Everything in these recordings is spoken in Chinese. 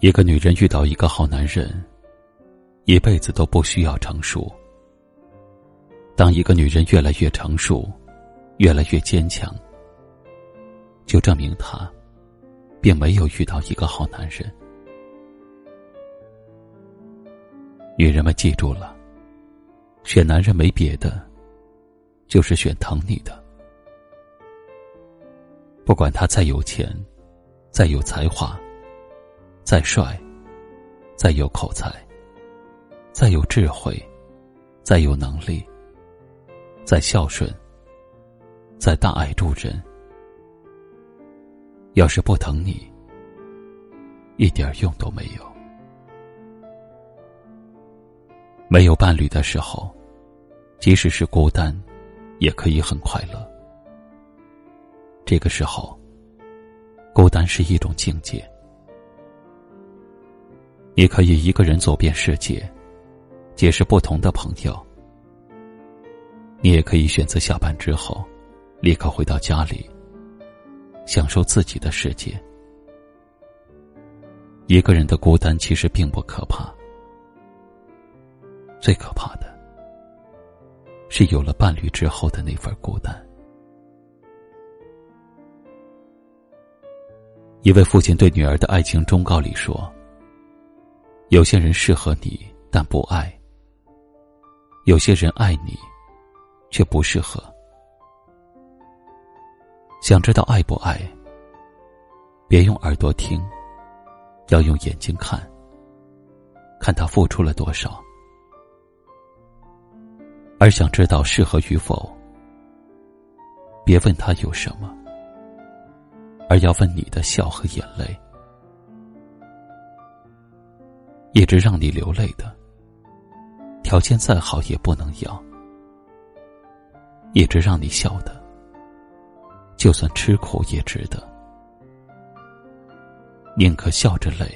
一个女人遇到一个好男人，一辈子都不需要成熟。当一个女人越来越成熟，越来越坚强，就证明她并没有遇到一个好男人。女人们记住了，选男人没别的，就是选疼你的。不管他再有钱，再有才华。再帅，再有口才，再有智慧，再有能力，再孝顺，再大爱助人，要是不疼你，一点用都没有。没有伴侣的时候，即使是孤单，也可以很快乐。这个时候，孤单是一种境界。你可以一个人走遍世界，结识不同的朋友。你也可以选择下班之后，立刻回到家里，享受自己的世界。一个人的孤单其实并不可怕，最可怕的是有了伴侣之后的那份孤单。一位父亲对女儿的爱情忠告里说。有些人适合你，但不爱；有些人爱你，却不适合。想知道爱不爱？别用耳朵听，要用眼睛看，看他付出了多少。而想知道适合与否，别问他有什么，而要问你的笑和眼泪。一直让你流泪的，条件再好也不能要；一直让你笑的，就算吃苦也值得。宁可笑着累，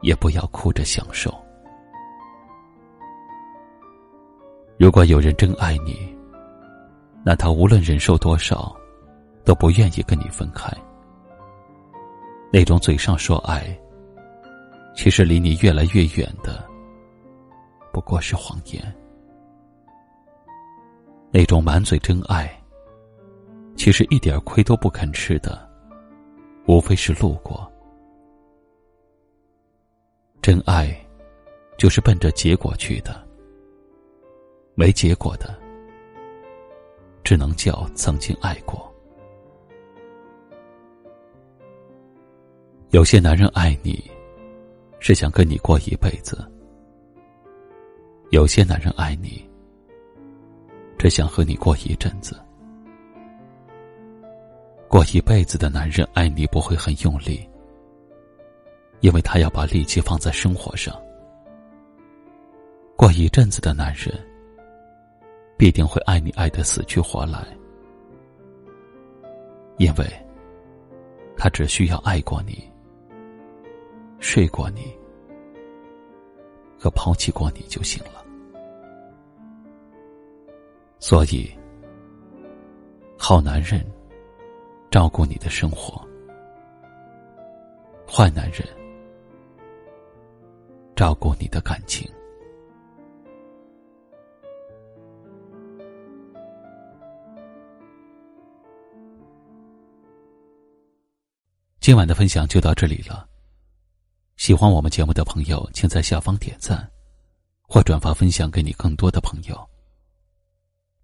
也不要哭着享受。如果有人真爱你，那他无论忍受多少，都不愿意跟你分开。那种嘴上说爱。其实离你越来越远的，不过是谎言。那种满嘴真爱，其实一点亏都不肯吃的，无非是路过。真爱，就是奔着结果去的。没结果的，只能叫曾经爱过。有些男人爱你。是想跟你过一辈子。有些男人爱你，只想和你过一阵子。过一辈子的男人爱你不会很用力，因为他要把力气放在生活上。过一阵子的男人，必定会爱你爱得死去活来，因为他只需要爱过你。睡过你，和抛弃过你就行了。所以，好男人照顾你的生活，坏男人照顾你的感情。今晚的分享就到这里了。喜欢我们节目的朋友，请在下方点赞，或转发分享给你更多的朋友。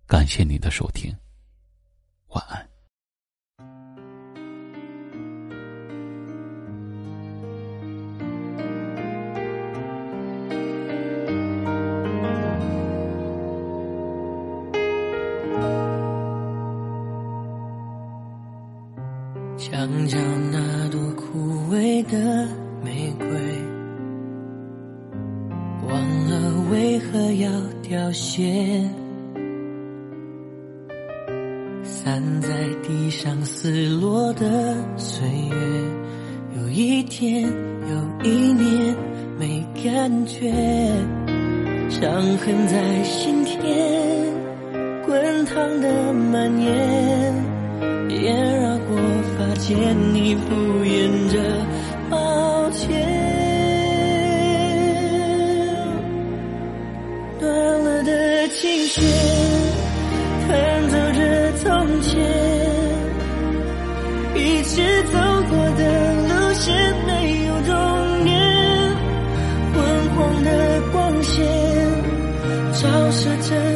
感谢您的收听，晚安。墙角那朵枯萎的。要凋谢。散在地上撕落的岁月，有一天有一年没感觉，伤痕在心田滚烫的蔓延。烟绕过发间，你敷衍着却，弹奏着从前。一起走过的路线没有终点，昏黄的光线照射着。